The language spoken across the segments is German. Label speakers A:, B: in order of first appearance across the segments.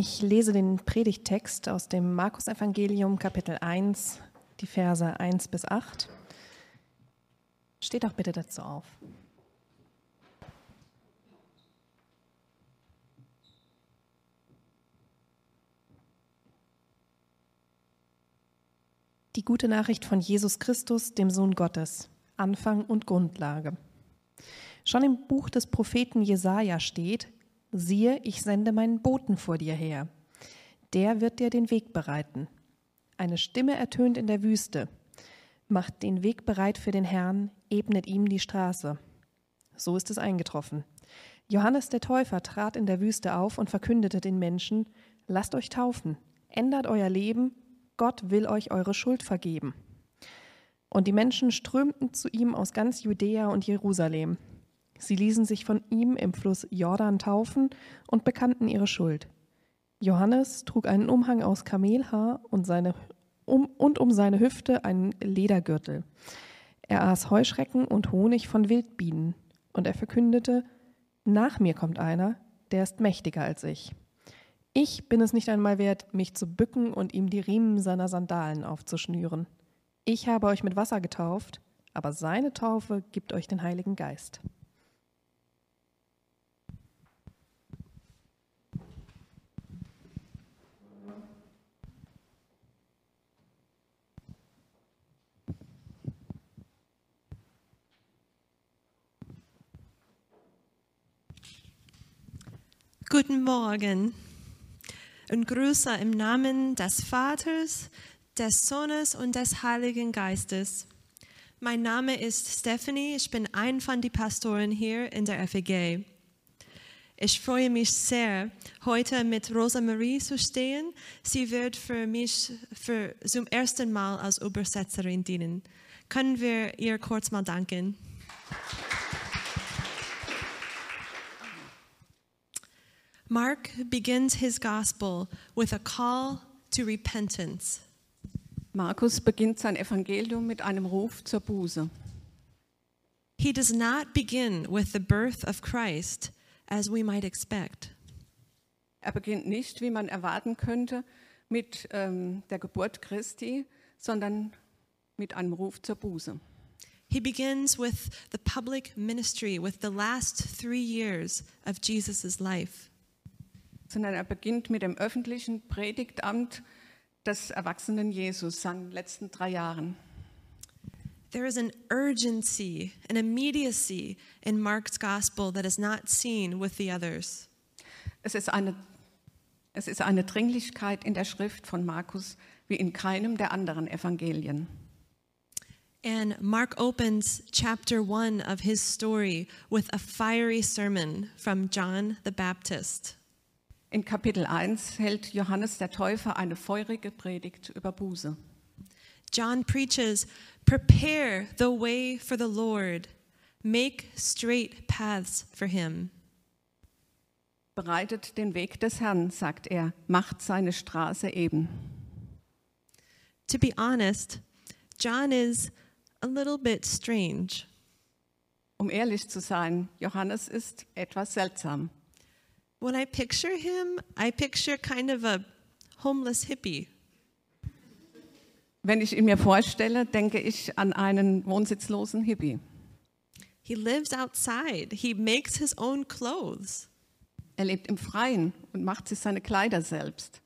A: Ich lese den Predigttext aus dem Markus-Evangelium, Kapitel 1, die Verse 1 bis 8. Steht doch bitte dazu auf. Die gute Nachricht von Jesus Christus, dem Sohn Gottes, Anfang und Grundlage. Schon im Buch des Propheten Jesaja steht: Siehe, ich sende meinen Boten vor dir her. Der wird dir den Weg bereiten. Eine Stimme ertönt in der Wüste. Macht den Weg bereit für den Herrn, ebnet ihm die Straße. So ist es eingetroffen. Johannes der Täufer trat in der Wüste auf und verkündete den Menschen, lasst euch taufen, ändert euer Leben, Gott will euch eure Schuld vergeben. Und die Menschen strömten zu ihm aus ganz Judäa und Jerusalem. Sie ließen sich von ihm im Fluss Jordan taufen und bekannten ihre Schuld. Johannes trug einen Umhang aus Kamelhaar und, seine, um, und um seine Hüfte einen Ledergürtel. Er aß Heuschrecken und Honig von Wildbienen, und er verkündete, nach mir kommt einer, der ist mächtiger als ich. Ich bin es nicht einmal wert, mich zu bücken und ihm die Riemen seiner Sandalen aufzuschnüren. Ich habe euch mit Wasser getauft, aber seine Taufe gibt euch den Heiligen Geist.
B: Guten Morgen und Grüße im Namen des Vaters, des Sohnes und des Heiligen Geistes. Mein Name ist Stephanie, ich bin ein von den Pastoren hier in der FEG. Ich freue mich sehr, heute mit Rosa Marie zu stehen. Sie wird für mich für zum ersten Mal als Übersetzerin dienen. Können wir ihr kurz mal danken? Mark begins his gospel with a call to repentance.
C: Markus beginnt sein Evangelium mit einem Ruf zur Buße.
B: He does not begin with the birth of Christ as we might expect.
C: Er beginnt nicht, wie man erwarten könnte, mit ähm, der Geburt Christi, sondern mit einem Ruf zur Buße.
B: He begins with the public ministry, with the last three years of Jesus' life.
C: Sondern er beginnt mit dem öffentlichen Predigtamt des erwachsenen Jesus, seinen letzten drei Jahren.
B: There is an urgency, an immediacy in Mark's gospel that is not seen with the others.
C: Es ist eine, es ist eine Dringlichkeit in der Schrift von Markus wie in keinem der anderen Evangelien.
B: And Mark opens chapter one of his story with a fiery sermon from John the Baptist.
C: In Kapitel 1 hält Johannes der Täufer eine feurige Predigt über Buße.
B: John preaches, Prepare the way for the Lord, make straight paths for him.
C: Bereitet den Weg des Herrn, sagt er, macht seine Straße eben.
B: To be honest, John is a little bit strange.
C: Um ehrlich zu sein, Johannes ist etwas seltsam.
B: When I picture him, I picture kind of a homeless hippie.
C: Wenn ich ihn mir vorstelle, denke ich an einen wohnsitzlosen Hippie.
B: He lives outside, he makes his own clothes.
C: Er lebt im Freien und macht sich seine Kleider selbst.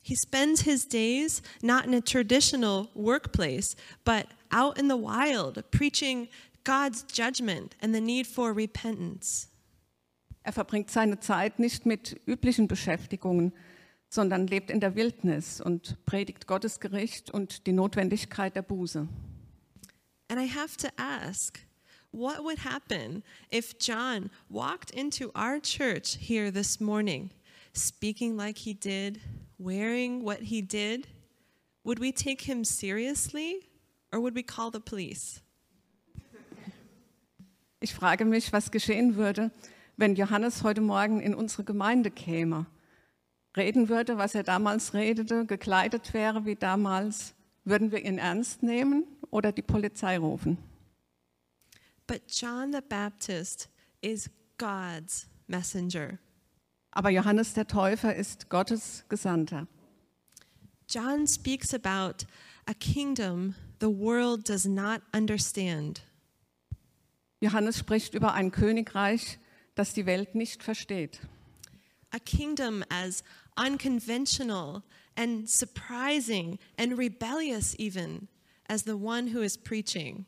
B: He spends his days not in a traditional workplace, but out in the wild, preaching God's judgment and the need for repentance.
C: Er verbringt seine Zeit nicht mit üblichen Beschäftigungen, sondern lebt in der Wildnis und predigt Gottes Gericht und die Notwendigkeit der Buße.
B: And I have to ask, what would happen if John walked into our church here this morning, speaking like he did, wearing what he did? Would we take him seriously or would we call the police?
C: Ich frage mich, was geschehen würde, wenn Johannes heute Morgen in unsere Gemeinde käme, reden würde, was er damals redete, gekleidet wäre wie damals, würden wir ihn ernst nehmen oder die Polizei rufen?
B: But John the Baptist is God's messenger.
C: Aber Johannes der Täufer ist Gottes Gesandter.
B: John speaks about a kingdom the world does not understand.
C: Johannes spricht über ein Königreich, das die Welt nicht versteht.
B: A kingdom as unconventional and surprising and rebellious, even as the one who is preaching.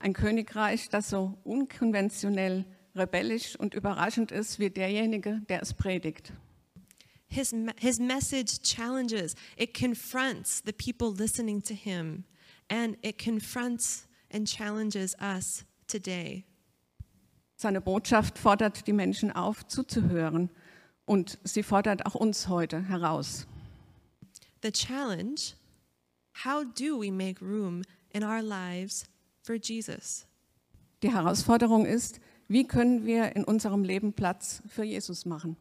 C: Ein Königreich, das so unkonventionell, rebellisch und überraschend ist wie derjenige, der es predigt.
B: His, his message challenges, it confronts the people listening to him, and it confronts and challenges us today.
C: Seine Botschaft fordert die Menschen auf, zuzuhören. Und sie fordert auch uns heute heraus.
B: The challenge how do we make room in our lives for Jesus?
C: Die Herausforderung ist, wie können wir in unserem Leben Platz für Jesus machen?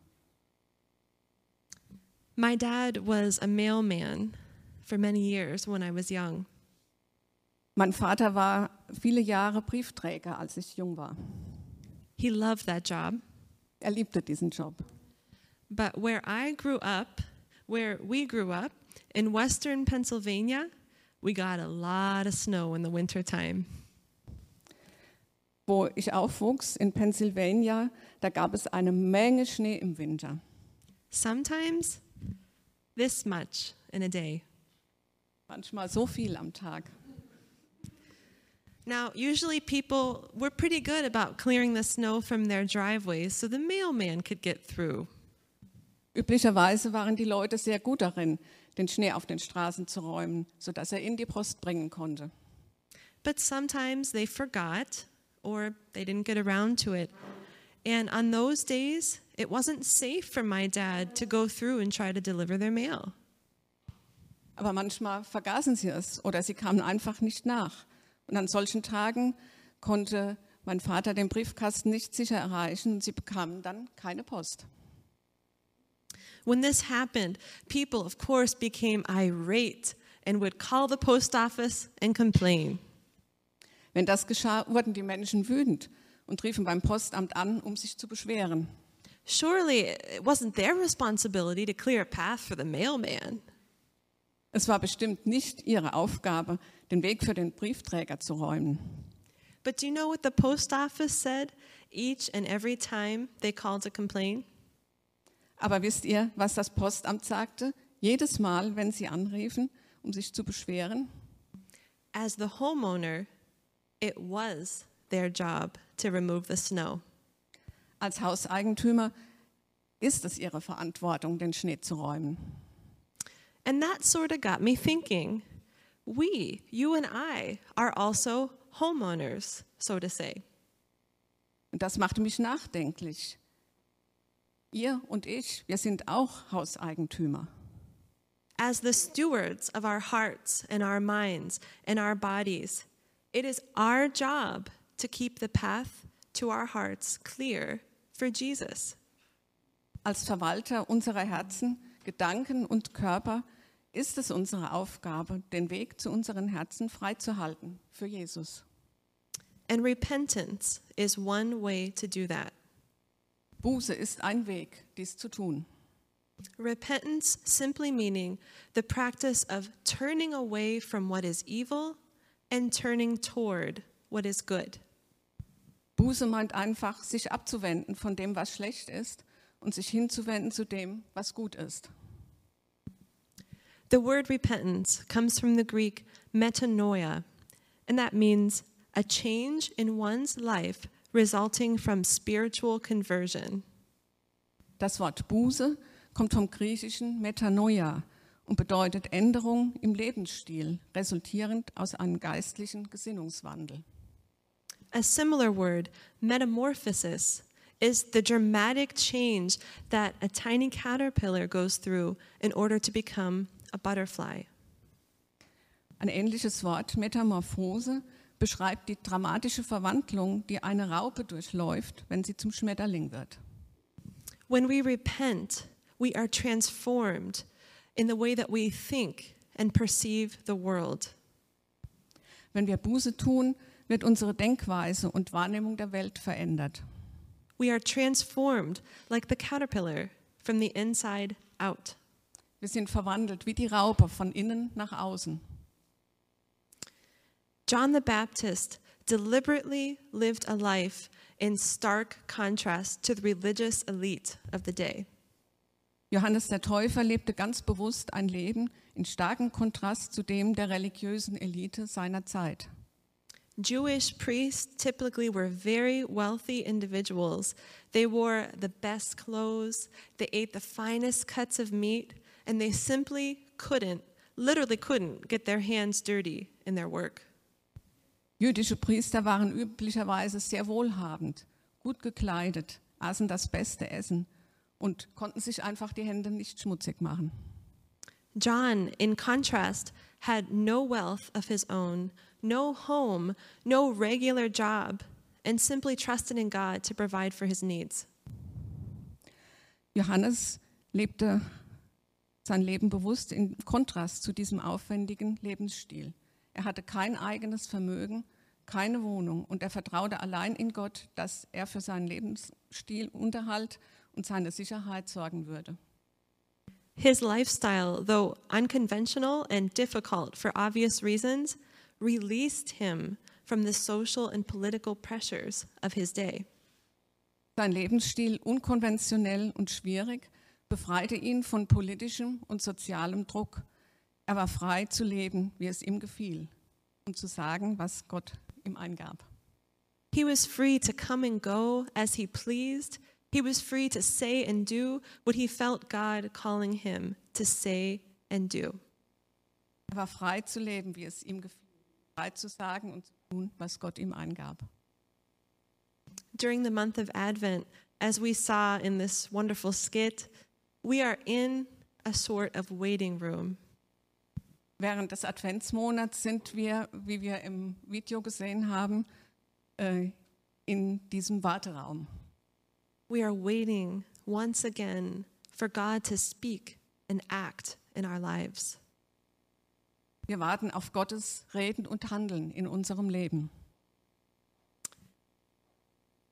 B: My dad was a mailman for many years when I was young.
C: Mein Vater war viele Jahre Briefträger, als ich jung war.
B: He loved that job.
C: Er liebte diesen Job.
B: But where I grew up, where we grew up, in western Pennsylvania, we got a lot of snow in the wintertime.
C: Wo ich aufwuchs, in Pennsylvania, da gab es eine Menge Schnee im Winter.
B: Sometimes this much in a day.
C: Manchmal so viel am Tag.
B: Now, usually people were pretty good about clearing the snow from their driveways so the mailman could get through.
C: Üblicherweise waren die Leute sehr gut darin, den Schnee auf den Straßen zu räumen, sodass er in die Post bringen konnte.
B: But sometimes they forgot or they didn't get around to it. And on those days, it wasn't safe for my dad to go through and try to deliver their mail.
C: Aber manchmal vergaßen sie es oder sie kamen einfach nicht nach. Und an solchen Tagen konnte mein Vater den Briefkasten nicht sicher erreichen und sie bekamen dann keine Post.
B: When this happened, people, of course, became irate and would call the post office and complain.
C: Wenn das geschah, wurden die Menschen wütend und riefen beim Postamt an, um sich zu beschweren.
B: Surely it wasn't their responsibility to clear a path for the mailman.
C: Es war bestimmt nicht ihre Aufgabe, den Weg für den Briefträger zu räumen.
B: But do you know what the post office said each and every time they called to complain?
C: Aber wisst ihr, was das Postamt sagte? Jedes Mal, wenn sie anriefen, um sich zu beschweren,
B: As the homeowner, it was their job to remove the snow.
C: als Hauseigentümer ist es ihre Verantwortung, den Schnee zu räumen.
B: And that sort of got me thinking. We, you and I, are also homeowners, so to say.
C: Und das machte mich nachdenklich. Ihr und ich, wir sind auch Hauseigentümer.
B: As the stewards of our hearts and our minds and our bodies, it is our job to keep the path to our hearts clear for Jesus.
C: Als Verwalter unserer Herzen, Gedanken und Körper ist es unsere Aufgabe, den Weg zu unseren Herzen freizuhalten für Jesus.
B: And repentance is one way to do that.
C: Buße ist ein Weg, dies zu tun.
B: Repentance simply meaning the practice of turning away from what is evil and turning toward what is good.
C: Buße meint einfach, sich abzuwenden von dem, was schlecht ist und sich hinzuwenden zu dem, was gut ist.
B: The word repentance comes from the Greek metanoia, and that means a change in one's life resulting from spiritual conversion.
C: Das Wort Buße kommt vom griechischen Metanoia und bedeutet Änderung im Lebensstil, resultierend aus einem geistlichen Gesinnungswandel.
B: A similar word, metamorphosis, is the dramatic change that a tiny caterpillar goes through in order to become a butterfly.
C: Ein ähnliches Wort, Metamorphose, beschreibt die dramatische Verwandlung, die eine Raupe durchläuft, wenn sie zum Schmetterling wird.
B: When we repent, we are transformed in the way that we think and perceive the world.
C: Wenn wir Buße tun, wird unsere Denkweise und Wahrnehmung der Welt verändert.
B: We are transformed like the caterpillar from the inside out.
C: Wir sind verwandelt wie die Raupe von innen nach außen.
B: John the Baptist deliberately lived a life in stark contrast to the religious elite of the day.
C: Johannes der Täufer lebte ganz bewusst ein Leben in starkem Kontrast zu dem der religiösen Elite seiner Zeit.
B: Jewish priests typically were very wealthy individuals. They wore the best clothes, they ate the finest cuts of meat, and they simply couldn't, literally couldn't, get their hands dirty in their work.
C: Jüdische Priester waren üblicherweise sehr wohlhabend, gut gekleidet, aßen das beste Essen und konnten sich einfach die Hände nicht schmutzig machen.
B: John, in contrast, had no wealth of his own, no home, no regular job, and simply trusted in God to provide for his needs.
C: Johannes lebte sein Leben bewusst in Kontrast zu diesem aufwendigen Lebensstil. Er hatte kein eigenes Vermögen, keine Wohnung und er vertraute allein in Gott, dass er für seinen Lebensstil, Unterhalt und seine Sicherheit sorgen würde.
B: His lifestyle, though unconventional and difficult for obvious reasons, released him from the social and political pressures of his day.
C: Sein Lebensstil, unkonventionell und schwierig, befreite ihn von politischem und sozialem Druck. Er war frei zu leben, wie es ihm gefiel und zu sagen, was Gott ihm eingab.
B: He was free to come and go as he pleased. He was free to say and do what he felt God calling him to say and do.
C: Er war frei zu leben, wie es ihm gefiel, frei zu sagen und zu tun, was Gott ihm eingab.
B: During the month of Advent, as we saw in this wonderful skit, we are in a sort of waiting room.
C: Während des Adventsmonats sind wir, wie wir im Video gesehen haben, äh, in diesem Warteraum.
B: We are waiting once again for God to speak and act in our lives.
C: Wir warten auf Gottes Reden und Handeln in unserem Leben.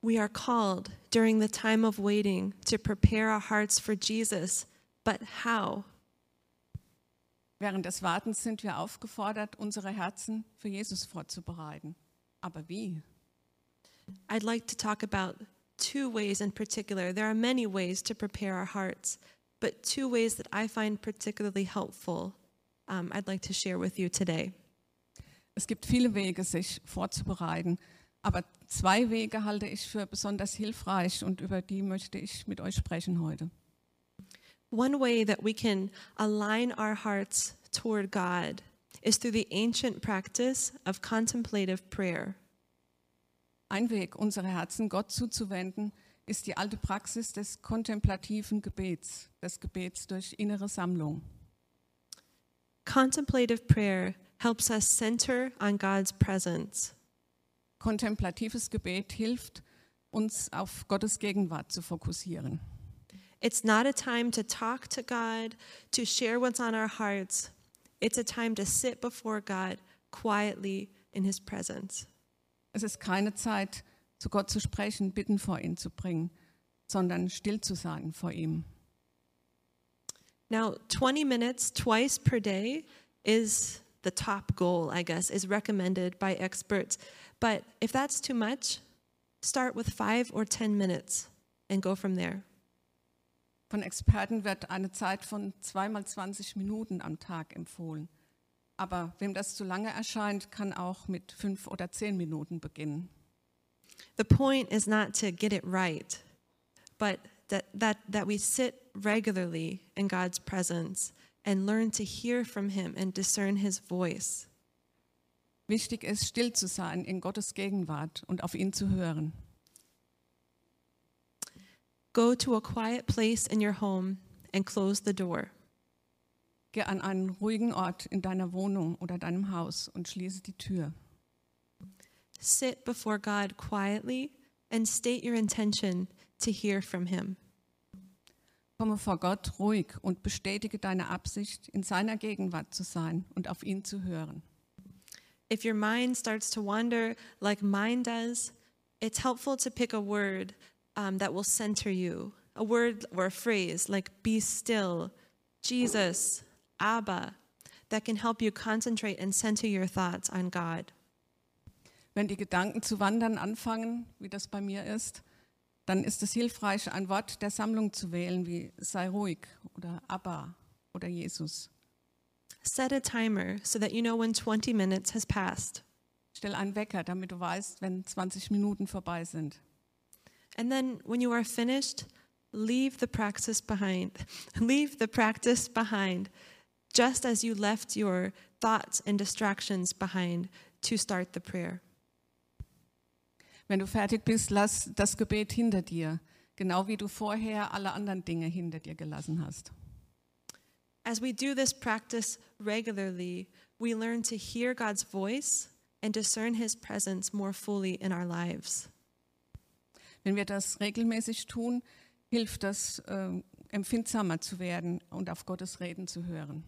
B: We are called during the time of waiting to prepare our hearts for Jesus, but how?
C: Während des Wartens sind wir aufgefordert, unsere Herzen für Jesus vorzubereiten. Aber wie?
B: I'd like to talk about two ways in particular. There are many ways to prepare our hearts, but two ways that I find particularly helpful um, I'd like to share with you today.
C: Es gibt viele Wege, sich vorzubereiten, aber zwei Wege halte ich für besonders hilfreich und über die möchte ich mit euch sprechen heute.
B: One way that we can align our hearts toward God is through the ancient practice of contemplative prayer.
C: Ein Weg, unsere Herzen Gott zuzuwenden, ist die alte Praxis des kontemplativen Gebets, des Gebets durch innere Sammlung.
B: Contemplative prayer helps us center on God's presence.
C: Kontemplatives Gebet hilft, uns auf Gottes Gegenwart zu fokussieren.
B: It's not a time to talk to God, to share what's on our hearts. It's a time to sit before God quietly in His presence.
C: Es ist keine Zeit, zu Gott zu sprechen, Bitten vor ihn zu bringen, sondern still zu sein vor ihm.
B: Now, 20 minutes twice per day is the top goal, I guess, is recommended by experts. But if that's too much, start with five or 10 minutes and go from there.
C: Von Experten wird eine Zeit von zweimal 20 Minuten am Tag empfohlen. Aber wem das zu lange erscheint, kann auch mit fünf oder zehn Minuten beginnen.
B: The point is not to get it right, but that, that, that we sit regularly in God's presence and learn to hear from Him and discern His voice.
C: Wichtig ist, still zu sein in Gottes Gegenwart und auf ihn zu hören.
B: Go to a quiet place in your home and close the door.
C: Geh an einen ruhigen Ort in deiner Wohnung oder deinem Haus und schließe die Tür.
B: Sit before God quietly and state your intention to hear from Him.
C: Komme vor Gott ruhig und bestätige deine Absicht, in seiner Gegenwart zu sein und auf ihn zu hören.
B: If your mind starts to wander like mine does, it's helpful to pick a word um, that will center you. A word or a phrase like be still, Jesus, Abba, that can help you concentrate and center your thoughts on God.
C: Wenn die Gedanken zu wandern anfangen, wie das bei mir ist, dann ist es hilfreich, ein Wort der Sammlung zu wählen, wie sei ruhig oder Abba oder Jesus.
B: Set a timer so that you know when 20 minutes has passed.
C: Stell einen Wecker, damit du weißt, wenn 20 Minuten vorbei sind.
B: And then when you are finished, leave the practice behind. leave the practice behind, just as you left your thoughts and distractions behind to start the prayer.
C: Wenn du fertig bist, lass das Gebet hinter dir, genau wie du vorher alle anderen Dinge hinter dir gelassen hast.
B: As we do this practice regularly, we learn to hear God's voice and discern his presence more fully in our lives.
C: Wenn wir das regelmäßig tun, hilft das, äh, empfindsamer zu werden und auf Gottes Reden zu hören.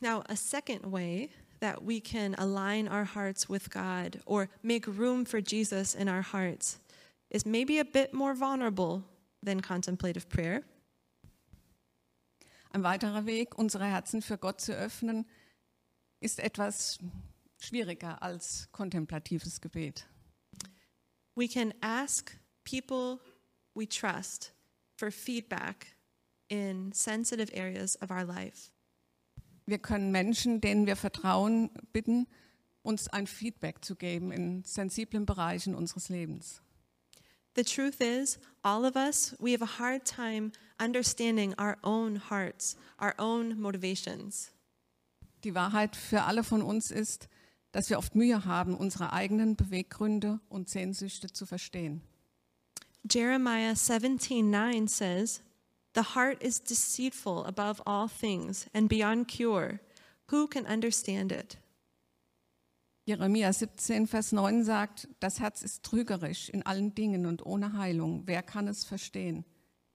B: Now, a second way that we can align our hearts with God or make room for Jesus in our hearts is maybe a bit more vulnerable than contemplative prayer.
C: Ein weiterer Weg, unsere Herzen für Gott zu öffnen, ist etwas schwieriger als kontemplatives Gebet.
B: We can ask people we trust for feedback in sensitive areas of our life.
C: Wir können Menschen, denen wir vertrauen, bitten, uns ein Feedback zu geben in sensiblen Bereichen unseres Lebens.
B: The truth is, all of us, we have a hard time understanding our own hearts, our own motivations.
C: Die Wahrheit für alle von uns ist, dass wir oft Mühe haben, unsere eigenen Beweggründe und Sehnsüchte zu verstehen.
B: Jeremiah 17:9 says, "The heart is deceitful above all things and beyond cure. Who can understand it?"
C: Jeremia 17, Vers 9 sagt, das Herz ist trügerisch in allen Dingen und ohne Heilung. Wer kann es verstehen?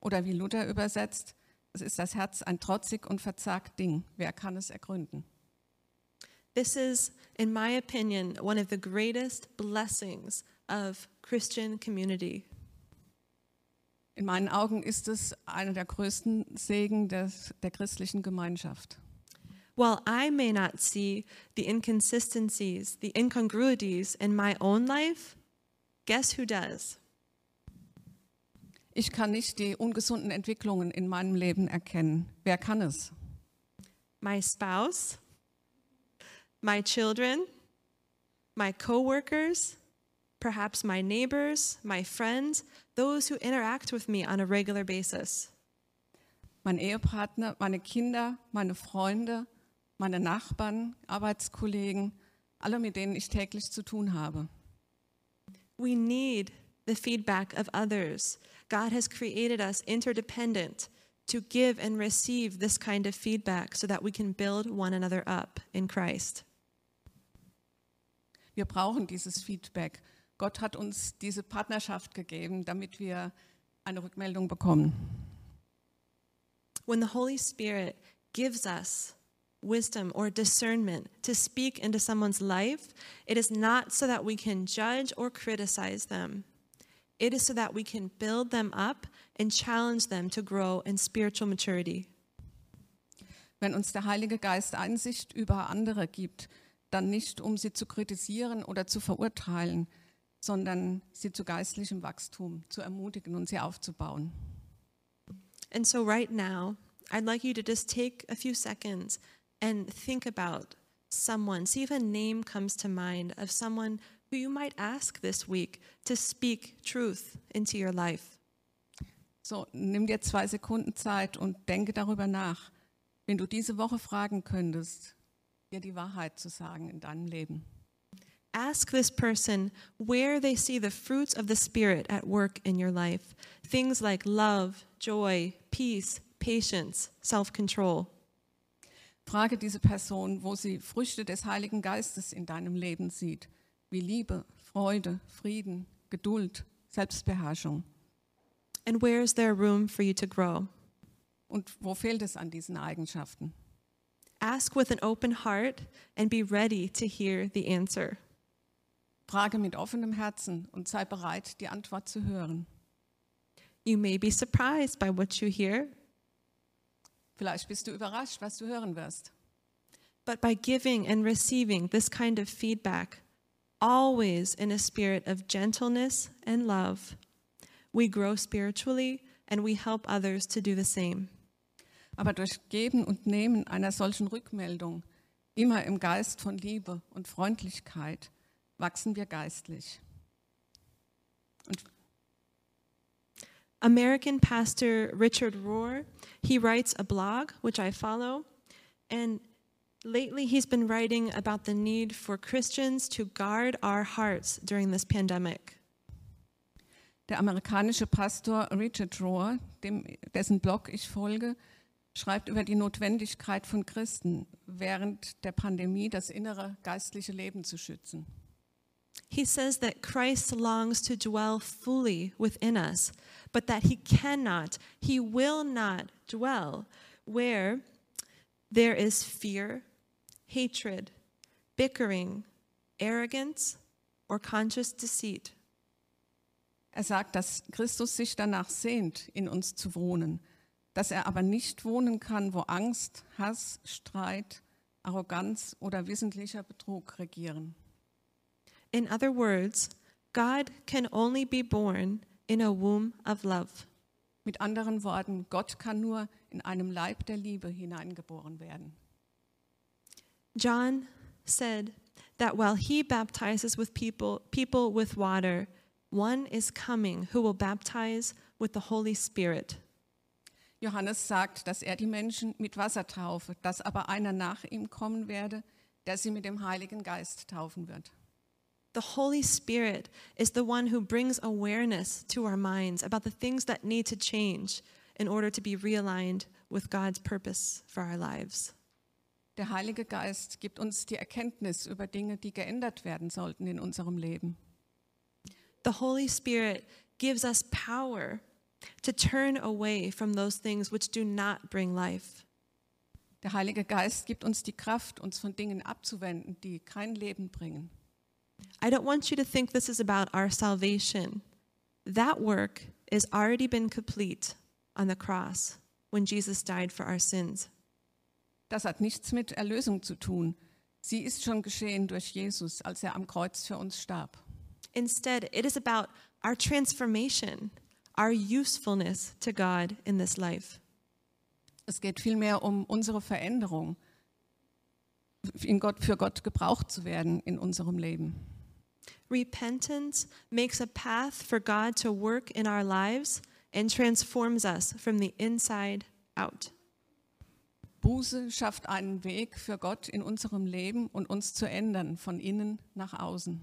C: Oder wie Luther übersetzt, es ist das Herz ein trotzig und verzagt Ding. Wer kann es ergründen?
B: This is, in my opinion, one of the greatest blessings of Christian community.
C: In meinen Augen ist es einer der größten Segen des, der christlichen Gemeinschaft.
B: While I may not see the inconsistencies, the incongruities in my own life, guess who does?
C: Ich kann nicht die ungesunden Entwicklungen in meinem Leben erkennen. Wer kann es?
B: My spouse, my children, my coworkers, perhaps my neighbors, my friends, those who interact with me on a regular basis.
C: Mein Ehepartner, meine Kinder, meine Freunde, meine Nachbarn, Arbeitskollegen, alle, mit denen ich täglich zu tun habe.
B: We need the feedback of others. God has created us interdependent to give and receive this kind of feedback so that we can build one another up in Christ.
C: Wir brauchen dieses Feedback. Gott hat uns diese Partnerschaft gegeben, damit wir eine Rückmeldung bekommen.
B: When the Holy Spirit gives us wisdom or discernment to speak into someone's life, it is not so that we can judge or criticize them. It is so that we can build them up and challenge them to grow in spiritual maturity.
C: Wenn uns der Heilige Geist Einsicht über andere gibt, dann nicht, um sie zu kritisieren oder zu verurteilen, sondern sie zu geistlichem Wachstum zu ermutigen und sie aufzubauen.
B: And so, right now, I'd like you to just take a few seconds and think about someone. See if a name comes to mind of someone who you might ask this week to speak truth into your life.
C: So, nimm dir zwei Sekunden Zeit und denke darüber nach, wenn du diese Woche fragen könntest, dir die Wahrheit zu sagen in deinem Leben.
B: Ask this person where they see the fruits of the Spirit at work in your life. Things like love, joy, peace, patience, self control.
C: Frage diese Person, wo sie Früchte des Heiligen Geistes in deinem Leben sieht, wie Liebe, Freude, Frieden, Geduld, Selbstbeherrschung.
B: And where is there room for you to grow?
C: Und wo fehlt es an diesen Eigenschaften?
B: Ask with an open heart and be ready to hear the answer.
C: Frage mit offenem Herzen und sei bereit, die Antwort zu hören.
B: You may be surprised by what you hear,
C: Vielleicht bist du überrascht, was du hören wirst.
B: but by giving and receiving this kind of feedback, always in a spirit of gentleness and love, we grow spiritually and we help others to do the same.
C: Aber durch Geben und Nehmen einer solchen Rückmeldung, immer im Geist von Liebe und Freundlichkeit, wachsen wir geistlich. Und
B: American pastor Richard Rohr, he writes a blog which I follow, and lately he's been writing about the need for Christians to guard our hearts during this pandemic.
C: der amerikanische Pastor Richard Rohr, dem, dessen Blog ich folge, schreibt über die Notwendigkeit von Christen, während der Pandemie das innere geistliche Leben zu schützen.
B: He says that Christ longs to dwell fully within us, but that he cannot, he will not dwell where there is fear, hatred, bickering, arrogance, or conscious deceit.
C: Er sagt, dass Christus sich danach sehnt, in uns zu wohnen, dass er aber nicht wohnen kann, wo Angst, Hass, Streit, Arroganz oder wissentlicher Betrug regieren.
B: In other words, God can only be born in a womb of love.
C: Mit anderen Worten, Gott kann nur in einem Leib der Liebe hineingeboren werden.
B: John said that while he baptizes with people, people with water, one is coming who will baptize with the Holy Spirit.
C: Johannes sagt, dass er die Menschen mit Wasser taufe, dass aber einer nach ihm kommen werde, der sie mit dem Heiligen Geist taufen wird.
B: The Holy Spirit is the one who brings awareness to our minds about the things that need to change in order to be realigned with God's purpose for our lives.
C: Der Heilige Geist gibt uns die Erkenntnis über Dinge, die geändert werden sollten in unserem Leben.
B: The Holy Spirit gives us power to turn away from those things which do not bring life.
C: Der Heilige Geist gibt uns die Kraft, uns von Dingen abzuwenden, die kein Leben bringen.
B: I don't want you to think this is about our salvation. That work is already been complete on the cross when Jesus died for our sins.
C: Das hat nichts mit Erlösung zu tun. Sie ist schon geschehen durch Jesus, als er am Kreuz für uns starb.
B: Instead, it is about our transformation, our usefulness to God in this life.
C: Es geht vielmehr um unsere Veränderung, in Gott, für Gott gebraucht zu werden in unserem Leben.
B: Repentance makes a path for God to work in our lives and transforms us from the inside out.
C: Buße schafft einen Weg für Gott in unserem Leben und uns zu ändern, von innen nach außen.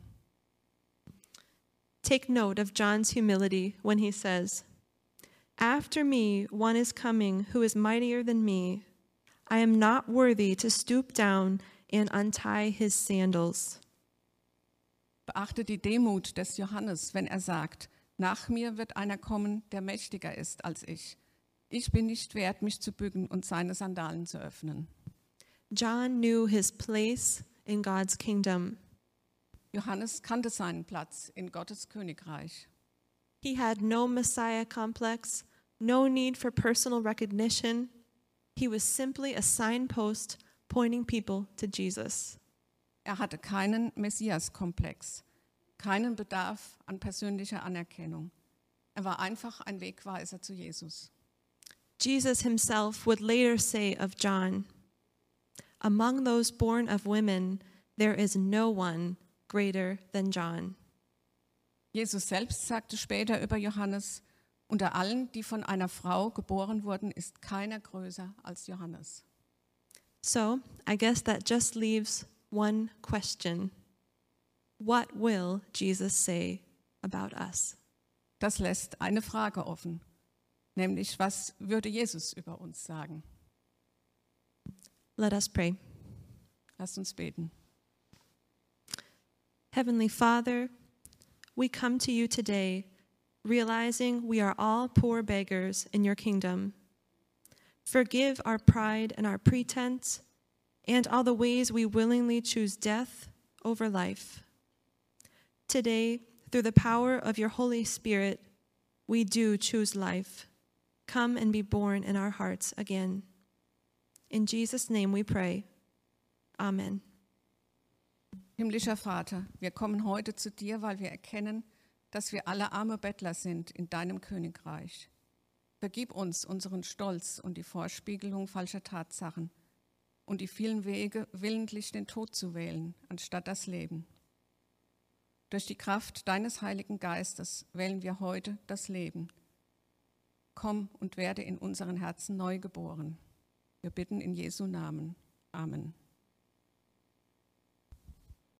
B: Take note of John's humility when he says, After me, one is coming who is mightier than me. I am not worthy to stoop down and untie his sandals.
C: Beachte die Demut des Johannes, wenn er sagt, nach mir wird einer kommen, der mächtiger ist als ich. Ich bin nicht wert, mich zu bücken und seine Sandalen zu öffnen.
B: John knew his place in God's kingdom.
C: Johannes kannte seinen Platz in Gottes Königreich.
B: He had no Messiah complex, no need for personal recognition. He was simply a signpost pointing people to Jesus.
C: Er hatte keinen Messias-Komplex, keinen Bedarf an persönlicher Anerkennung. Er war einfach ein Wegweiser zu Jesus.
B: Jesus himself would later say of John, Among those born of women, there is no one greater than John.
C: Jesus selbst sagte später über Johannes, unter allen, die von einer Frau geboren wurden, ist keiner größer als Johannes.
B: So I guess that just leaves one question What will Jesus say about us?
C: Das lässt eine Frage offen, nämlich was würde Jesus über uns sagen?
B: Let us pray.
C: Lasst uns beten.
B: Heavenly Father, we come to you today realizing we are all poor beggars in your kingdom. Forgive our pride and our pretense and all the ways we willingly choose death over life. Today, through the power of your Holy Spirit, we do choose life. Come and be born in our hearts again. In Jesus' name we pray. Amen.
C: Himmlischer Vater, wir kommen heute zu dir, weil wir erkennen, dass wir alle arme Bettler sind in deinem Königreich. Vergib uns unseren Stolz und die Vorspiegelung falscher Tatsachen und die vielen Wege, willentlich den Tod zu wählen, anstatt das Leben. Durch die Kraft deines Heiligen Geistes wählen wir heute das Leben. Komm und werde in unseren Herzen neu geboren. Wir bitten in Jesu Namen. Amen.